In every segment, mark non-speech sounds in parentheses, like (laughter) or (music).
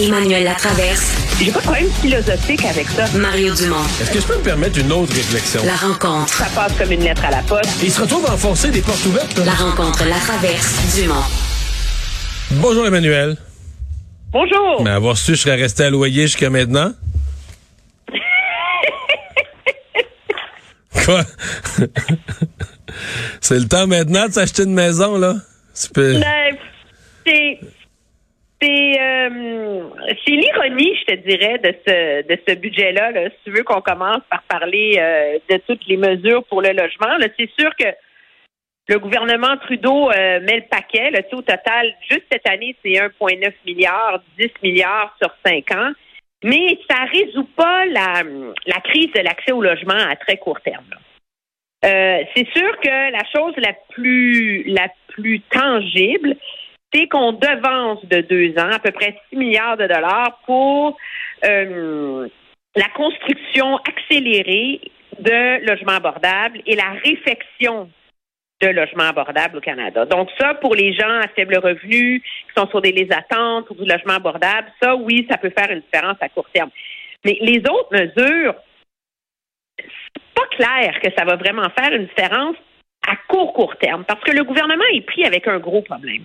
Emmanuel Latraverse. J'ai pas de problème philosophique avec ça. Mario Dumont. Est-ce que je peux me permettre une autre réflexion? La rencontre. Ça passe comme une lettre à la poste. Il se retrouve à enfoncer des portes ouvertes. La rencontre, la traverse, Dumont. Bonjour Emmanuel. Bonjour. Mais avoir su, je serais resté à loyer jusqu'à maintenant. (laughs) Quoi? (laughs) C'est le temps maintenant de s'acheter une maison, là? Tu peux... Ben, c'est c'est euh, l'ironie, je te dirais, de ce de ce budget-là. Là. Si tu veux qu'on commence par parler euh, de toutes les mesures pour le logement, c'est sûr que le gouvernement Trudeau euh, met le paquet. Là, au total, juste cette année, c'est 1,9 milliard, 10 milliards sur 5 ans. Mais ça résout pas la, la crise de l'accès au logement à très court terme. Euh, c'est sûr que la chose la plus la plus tangible, qu'on devance de deux ans à peu près 6 milliards de dollars pour euh, la construction accélérée de logements abordables et la réfection de logements abordables au Canada. Donc ça, pour les gens à faible revenu, qui sont sur des listes d'attente pour du logement abordable, ça, oui, ça peut faire une différence à court terme. Mais les autres mesures, c'est pas clair que ça va vraiment faire une différence à court, court terme, parce que le gouvernement est pris avec un gros problème.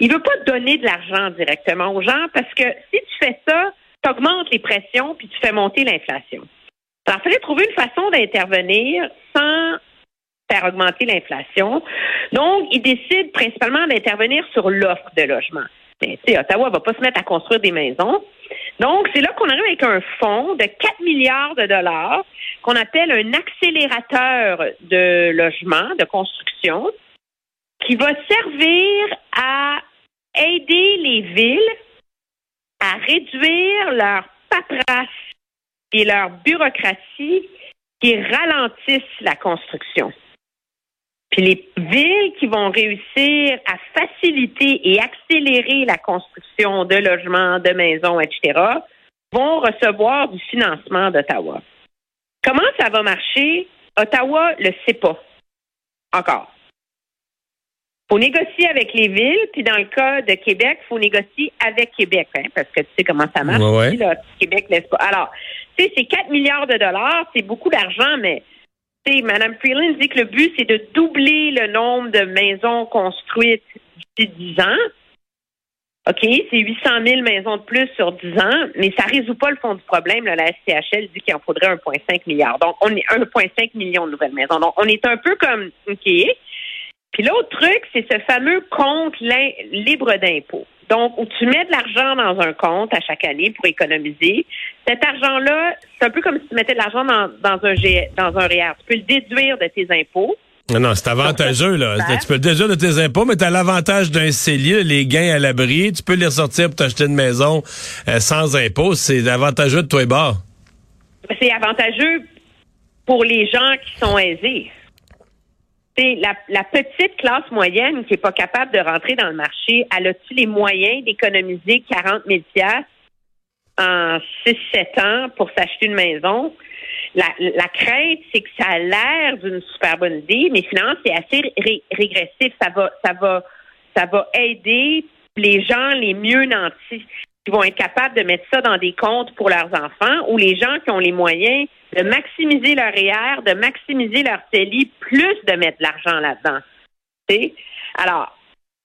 Il veut pas donner de l'argent directement aux gens parce que si tu fais ça, tu augmentes les pressions puis tu fais monter l'inflation. Alors, il fallait trouver une façon d'intervenir sans faire augmenter l'inflation. Donc, il décide principalement d'intervenir sur l'offre de logement. Mais, tu sais, Ottawa va pas se mettre à construire des maisons. Donc, c'est là qu'on arrive avec un fonds de 4 milliards de dollars qu'on appelle un accélérateur de logement, de construction, qui va servir à aider les villes à réduire leur paperasse et leur bureaucratie qui ralentissent la construction. Puis les villes qui vont réussir à faciliter et accélérer la construction de logements, de maisons, etc., vont recevoir du financement d'Ottawa. Comment ça va marcher? Ottawa le sait pas encore faut négocier avec les villes, puis dans le cas de Québec, faut négocier avec Québec, hein, parce que tu sais comment ça marche. Ouais. Là, Québec laisse pas. Alors, tu sais, c'est 4 milliards de dollars, c'est beaucoup d'argent, mais tu sais, Mme Freeland dit que le but, c'est de doubler le nombre de maisons construites d'ici 10 ans. OK, c'est 800 000 maisons de plus sur 10 ans, mais ça résout pas le fond du problème. Là, la SCHL dit qu'il en faudrait 1,5 milliard. Donc, on est 1,5 million de nouvelles maisons. Donc, on est un peu comme, OK, puis l'autre truc, c'est ce fameux compte libre d'impôt. Donc, où tu mets de l'argent dans un compte à chaque année pour économiser. Cet argent-là, c'est un peu comme si tu mettais de l'argent dans, dans, un, dans un REER. Tu peux le déduire de tes impôts. Non, non, c'est avantageux, là. Tu peux le déduire de tes impôts, mais tu as l'avantage d'un CELI, les gains à l'abri. Tu peux les ressortir pour t'acheter une maison euh, sans impôt. C'est avantageux de toi et bord. C'est avantageux pour les gens qui sont aisés la, la, petite classe moyenne qui n'est pas capable de rentrer dans le marché, elle a-tu les moyens d'économiser 40 000 en 6-7 ans pour s'acheter une maison? La, la crainte, c'est que ça a l'air d'une super bonne idée, mais finalement, c'est assez régressif. Ça va, ça va, ça va aider les gens les mieux nantis qui vont être capables de mettre ça dans des comptes pour leurs enfants ou les gens qui ont les moyens de maximiser leur REER, de maximiser leur CELI, plus de mettre de l'argent là-dedans. Alors,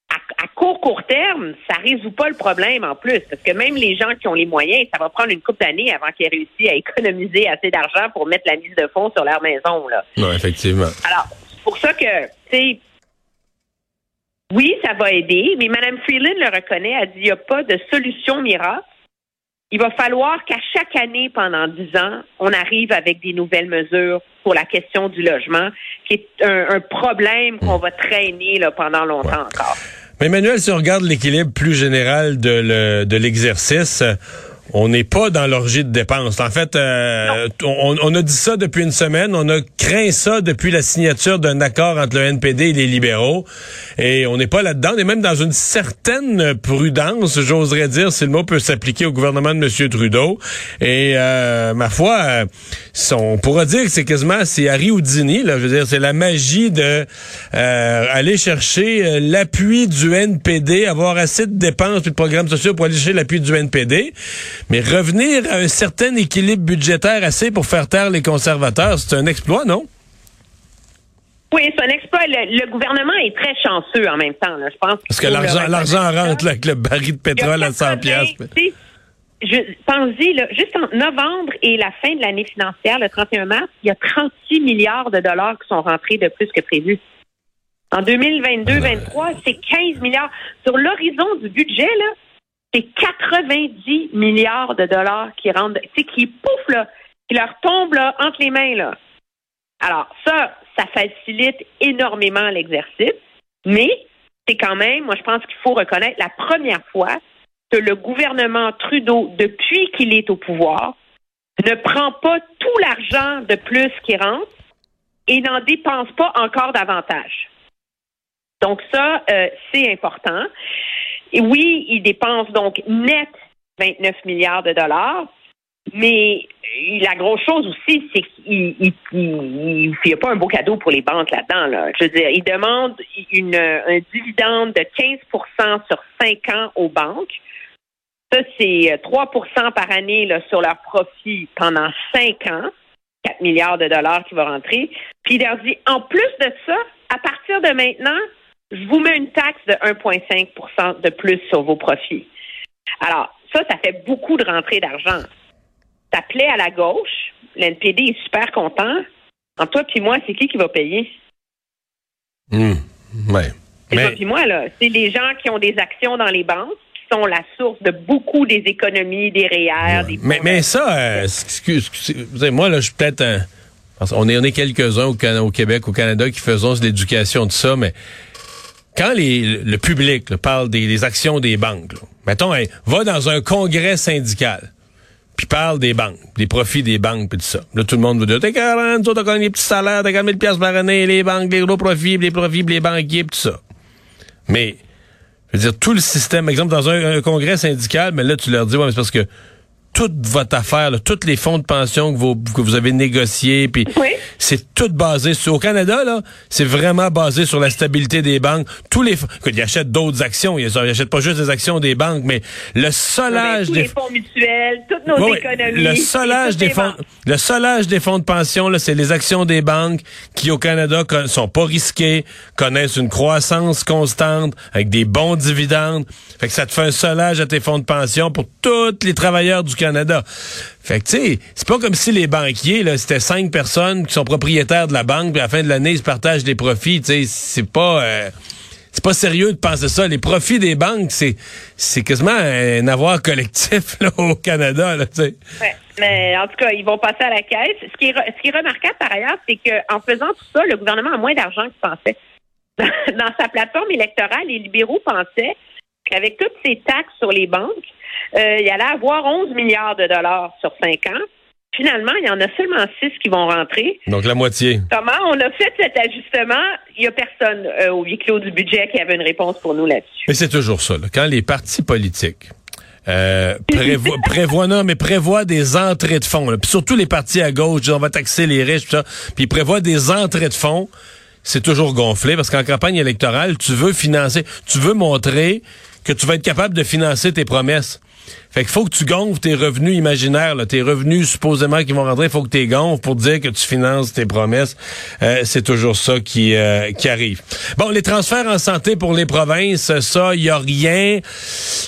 à, court, court terme, ça résout pas le problème en plus, parce que même les gens qui ont les moyens, ça va prendre une couple d'années avant qu'ils aient réussi à économiser assez d'argent pour mettre la mise de fonds sur leur maison. Là. Non, effectivement. Alors, c'est pour ça que, tu sais, oui, ça va aider, mais Mme Freeland le reconnaît, elle dit il n'y a pas de solution miracle. Il va falloir qu'à chaque année, pendant dix ans, on arrive avec des nouvelles mesures pour la question du logement, qui est un, problème qu'on va traîner là, pendant longtemps encore. Mais Emmanuel, si on regarde l'équilibre plus général de l'exercice, on n'est pas dans l'orgie de dépenses. En fait, euh, on, on, a dit ça depuis une semaine. On a craint ça depuis la signature d'un accord entre le NPD et les libéraux. Et on n'est pas là-dedans. On est même dans une certaine prudence, j'oserais dire, si le mot peut s'appliquer au gouvernement de M. Trudeau. Et euh, ma foi, euh, on pourra dire que c'est quasiment c'est Harry Houdini. Là, je veux dire, c'est la magie de aller chercher l'appui du NPD, avoir assez de dépenses et de programmes sociaux pour aller chercher l'appui du NPD. Mais revenir à un certain équilibre budgétaire assez pour faire taire les conservateurs, c'est un exploit, non? Oui, c'est un exploit. Le, gouvernement est très chanceux en même temps. je pense Parce que l'argent, l'argent rentre avec le baril de pétrole à 100 pièces. Je pense-y, juste en novembre et la fin de l'année financière, le 31 mars, il y a 36 milliards de dollars qui sont rentrés de plus que prévu. En 2022-23, c'est 15 milliards. Sur l'horizon du budget, là, c'est 90 milliards de dollars qui rentrent, tu qui pouf, là, qui leur tombent là, entre les mains. Là. Alors, ça, ça facilite énormément l'exercice, mais c'est quand même, moi, je pense qu'il faut reconnaître la première fois que le gouvernement Trudeau, depuis qu'il est au pouvoir, ne prend pas tout l'argent de plus qui rentre et n'en dépense pas encore davantage. Donc ça, euh, c'est important. Et oui, il dépense donc net 29 milliards de dollars, mais la grosse chose aussi, c'est qu'il n'y a pas un beau cadeau pour les banques là-dedans. Là. Je veux dire, il demande une, un dividende de 15% sur 5 ans aux banques. Ça, c'est 3% par année sur leur profit pendant 5 ans. 4 milliards de dollars qui vont rentrer. Puis il leur dit, en plus de ça, à partir de maintenant, je vous mets une taxe de 1,5% de plus sur vos profits. Alors, ça, ça fait beaucoup de rentrées d'argent. Ça plaît à la gauche. L'NPD est super content. En toi puis moi, c'est qui qui va payer? Mmh. Ouais. toi puis moi, là. C'est les gens qui ont des actions dans les banques qui sont la source de beaucoup des économies, des REER, des... Mais, mais ça, euh, excusez, moi, là, je suis peut-être un... On est, on est quelques-uns au, au, Québec, au Canada, qui faisons l'éducation de ça, mais quand le public parle des, actions des banques, mettons, va dans un congrès syndical, puis parle des banques, des profits des banques, puis tout ça. Là, tout le monde vous dit, t'es 40, t'as gagné des petits salaires, t'as gagné 1000 pièces par année, les banques, les gros profits, les profits, les banquiers, puis tout ça. Mais, je veux dire, tout le système, exemple, dans un, congrès syndical, mais là, tu leur dis, ouais, mais c'est parce que toute votre affaire, là, tous les fonds de pension que vous, que vous avez négociés, puis c'est tout basé sur. Au Canada, là, c'est vraiment basé sur la stabilité des banques. Tous les, écoute, ils achètent d'autres actions, ils, n'achètent pas juste des actions des banques, mais le solage des fonds mutuels, toutes nos économies, le solage des fonds, le solage des fonds de pension, là, c'est les actions des banques qui au Canada sont pas risquées, connaissent une croissance constante avec des bons dividendes. Fait que ça te fait un solage à tes fonds de pension pour tous les travailleurs du Fait que, tu sais, c'est pas comme si les banquiers, là, c'était cinq personnes qui sont propriétaires de la banque, puis à la fin de l'année, ils se partagent des profits. Tu sais, c'est pas... Euh, c'est pas sérieux de penser ça. Les profits des banques, c'est c'est quasiment un avoir collectif (laughs) là, au Canada. Là, mais en tout cas, ils vont passer à la caisse. Ce qui est, ce qui est remarquable par ailleurs, c'est qu'en faisant tout ça, le gouvernement a moins d'argent qu'il pensait. (laughs) Dans sa plateforme électorale, les libéraux pensaient qu'avec toutes ces taxes sur les banques, euh, il allait avoir 11 milliards de dollars sur 5 ans. Finalement, il y en a seulement 6 qui vont rentrer. Donc la moitié. Comment on a fait cet ajustement? Il n'y a personne euh, au huis clos du budget qui avait une réponse pour nous là-dessus. Mais c'est toujours ça. Quand les partis politiques euh, (laughs) non, mais prévoient des entrées de fonds. Puis surtout les partis à gauche, on va taxer les riches, tout ça. Puis ils prévoient des entrées de fonds. C'est toujours gonflé parce qu'en campagne électorale, tu veux financer, tu veux montrer que tu vas être capable de financer tes promesses. Fait qu'il faut que tu gonfles tes revenus imaginaires, tes revenus supposément qui vont rentrer, il faut que tu les gonfles pour dire que tu finances tes promesses. Euh, c'est toujours ça qui, euh, qui arrive. Bon, les transferts en santé pour les provinces, ça, il y a rien.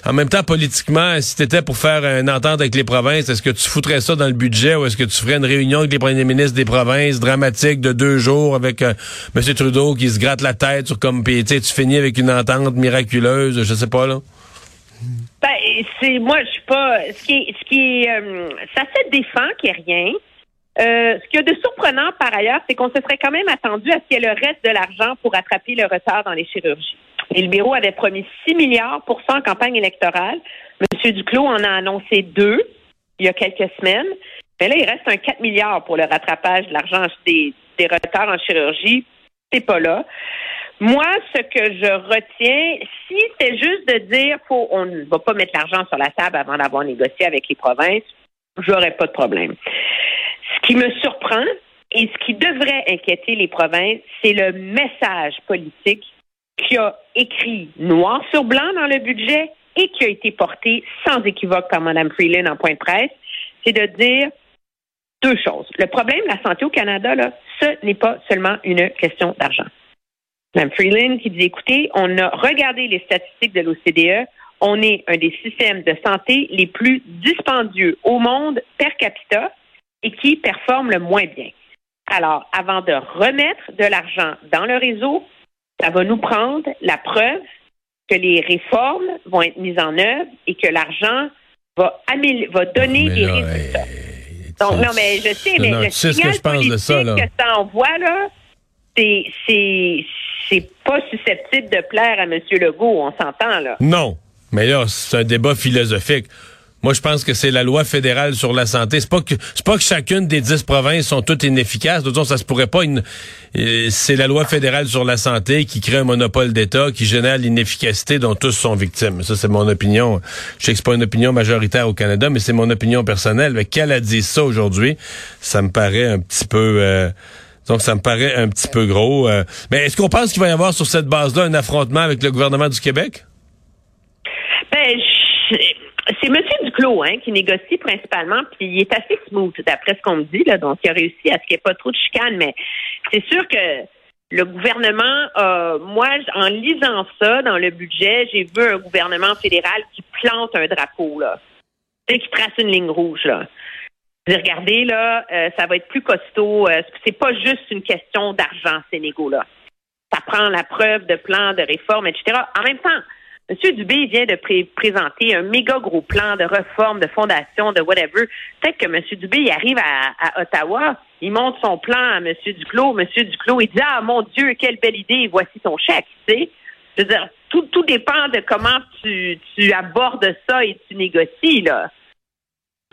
En même temps, politiquement, si t'étais pour faire une entente avec les provinces, est-ce que tu foutrais ça dans le budget ou est-ce que tu ferais une réunion avec les premiers ministres des provinces dramatique de deux jours avec euh, M. Trudeau qui se gratte la tête sur comme tu finis avec une entente miraculeuse, je sais pas là? Ben, c'est moi, je suis pas. Ce qui ce qui euh, ça se défend qu'il n'y ait rien. Euh, ce qu'il y a de surprenant par ailleurs, c'est qu'on se serait quand même attendu à ce qu'il y ait le reste de l'argent pour rattraper le retard dans les chirurgies. Et le bureau avait promis 6 milliards pour ça en campagne électorale. M. Duclos en a annoncé deux. il y a quelques semaines. Mais là, il reste un 4 milliards pour le rattrapage de l'argent des, des retards en chirurgie. C'est pas là. Moi, ce que je retiens, si c'est juste de dire faut on ne va pas mettre l'argent sur la table avant d'avoir négocié avec les provinces, j'aurais pas de problème. Ce qui me surprend et ce qui devrait inquiéter les provinces, c'est le message politique qui a écrit noir sur blanc dans le budget et qui a été porté sans équivoque par Mme Freeland en point de presse, c'est de dire deux choses. Le problème de la santé au Canada, là, ce n'est pas seulement une question d'argent. Mme Freeland qui dit, écoutez, on a regardé les statistiques de l'OCDE, on est un des systèmes de santé les plus dispendieux au monde per capita et qui performe le moins bien. Alors, avant de remettre de l'argent dans le réseau, ça va nous prendre la preuve que les réformes vont être mises en œuvre et que l'argent va, va donner des résultats. Donc, non, mais je sais, mais le signal que, je pense de ça, que ça envoie, là, c'est, c'est, pas susceptible de plaire à M. Legault, on s'entend, là. Non. Mais là, c'est un débat philosophique. Moi, je pense que c'est la loi fédérale sur la santé. C'est pas que c'est pas que chacune des dix provinces sont toutes inefficaces. De toute ça se pourrait pas. Une... Euh, c'est la loi fédérale sur la santé qui crée un monopole d'État qui génère l'inefficacité dont tous sont victimes. Ça, c'est mon opinion. Je sais que c'est pas une opinion majoritaire au Canada, mais c'est mon opinion personnelle. Mais qu'elle a dit ça aujourd'hui, ça me paraît un petit peu. Euh, donc, ça me paraît un petit peu gros. Euh. mais est-ce qu'on pense qu'il va y avoir sur cette base-là un affrontement avec le gouvernement du Québec? Ben, c'est M. Duclos hein, qui négocie principalement, puis il est assez smooth d'après ce qu'on me dit, là, donc il a réussi à ce qu'il n'y ait pas trop de chicane, mais c'est sûr que le gouvernement, euh, moi, en lisant ça dans le budget, j'ai vu un gouvernement fédéral qui plante un drapeau, là, et qui trace une ligne rouge, là. Regardez, là, euh, ça va être plus costaud. Euh, c'est pas juste une question d'argent, ces négos-là. Ça prend la preuve de plans de réforme, etc. En même temps, M. Dubé vient de présenter un méga gros plan de réforme, de fondation, de whatever. Peut-être que M. Dubé il arrive à, Ottawa, il montre son plan à M. Duclos. M. Duclos, il dit Ah mon Dieu, quelle belle idée, voici ton chèque. Tu sais? Je veux dire, tout, tout dépend de comment tu, tu abordes ça et tu négocies, là.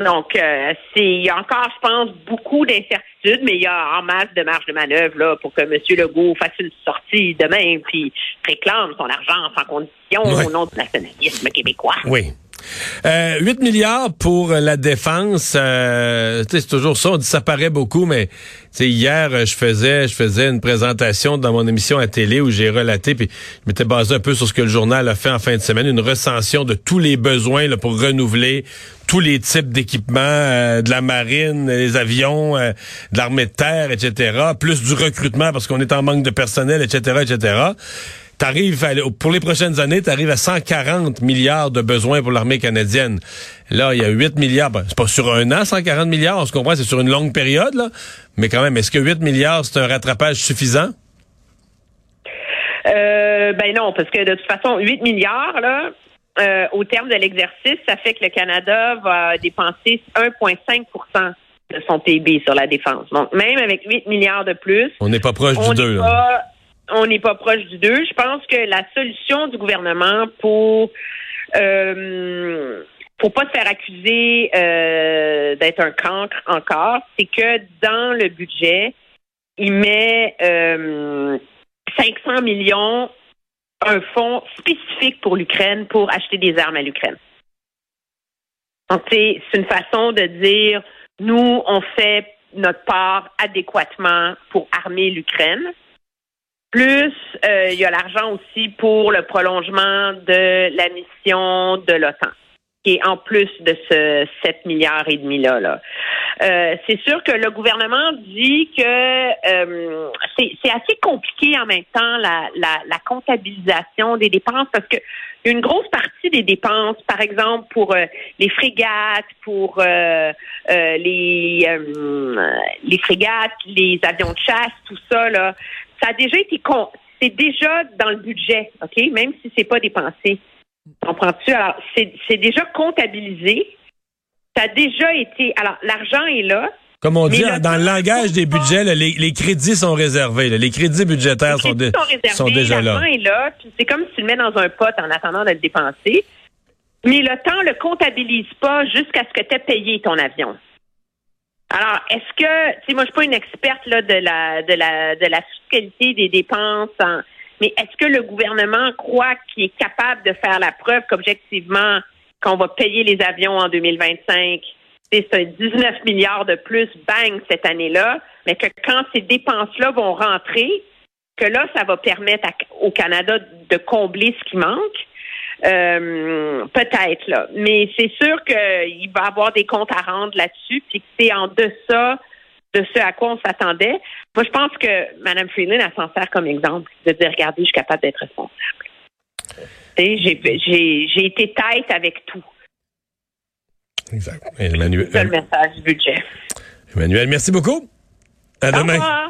Donc, euh, c'est il y a encore, je pense, beaucoup d'incertitudes, mais il y a en masse de marge de manœuvre là, pour que M. Legault fasse une sortie demain puis réclame son argent sans condition au nom du nationalisme québécois. Oui. Euh, 8 milliards pour la défense, euh, c'est toujours ça. On dit ça paraît beaucoup, mais hier je faisais je faisais une présentation dans mon émission à télé où j'ai relaté, puis je m'étais basé un peu sur ce que le journal a fait en fin de semaine, une recension de tous les besoins là, pour renouveler tous les types d'équipements, euh, de la marine, les avions, euh, de l'armée de terre, etc., plus du recrutement parce qu'on est en manque de personnel, etc., etc. T'arrives pour les prochaines années, tu arrives à 140 milliards de besoins pour l'armée canadienne. Là, il y a 8 milliards. Ben, c'est pas sur un an, 140 milliards, on se comprend, c'est sur une longue période, là. Mais quand même, est-ce que 8 milliards, c'est un rattrapage suffisant? Euh, ben non, parce que de toute façon, 8 milliards, là, euh, au terme de l'exercice, ça fait que le Canada va dépenser 1,5% de son PIB sur la défense. Donc, même avec 8 milliards de plus, on n'est pas proche du 2. On n'est pas proche du 2. Je pense que la solution du gouvernement pour euh, pour pas se faire accuser euh, d'être un cancre encore, c'est que dans le budget, il met euh, 500 millions un fonds spécifique pour l'Ukraine pour acheter des armes à l'Ukraine. Donc, c'est une façon de dire, nous, on fait notre part adéquatement pour armer l'Ukraine. Plus, euh, il y a l'argent aussi pour le prolongement de la mission de l'OTAN qui est en plus de ce 7 milliards et demi là. là. Euh, c'est sûr que le gouvernement dit que euh, c'est assez compliqué en même temps la, la, la comptabilisation des dépenses parce que une grosse partie des dépenses, par exemple pour euh, les frégates, pour euh, euh, les les frégates, les avions de chasse, tout ça là, ça a déjà été c'est déjà dans le budget, ok, même si c'est pas dépensé. Comprends-tu? Alors, c'est déjà comptabilisé. Ça a déjà été. Alors, l'argent est là. Comme on dit, dans le langage des budgets, les, crédits sont réservés. Les crédits budgétaires sont, sont, sont, déjà là. L'argent est là. C'est comme si tu le mets dans un pot en attendant d'être dépensé. mais le temps le comptabilise pas jusqu'à ce que tu aies payé ton avion. Alors, est-ce que, tu sais, moi, je suis pas une experte là, de la de la de la fiscalité des dépenses, mais est-ce que le gouvernement croit qu'il est capable de faire la preuve qu'objectivement, qu'on va payer les avions en 2025, c'est 19 milliards de plus, bang, cette année-là, mais que quand ces dépenses-là vont rentrer, que là, ça va permettre au Canada de combler ce qui manque. Euh, peut-être là, mais c'est sûr qu'il va avoir des comptes à rendre là-dessus, puis que c'est en deçà de ce à quoi on s'attendait. Moi, je pense que Mme Freeland, a s'en sert comme exemple de dire, regardez, je suis capable d'être responsable. J'ai été tête avec tout. Exact. Emmanuel, c'est le message du budget. Emmanuel, merci beaucoup. À demain.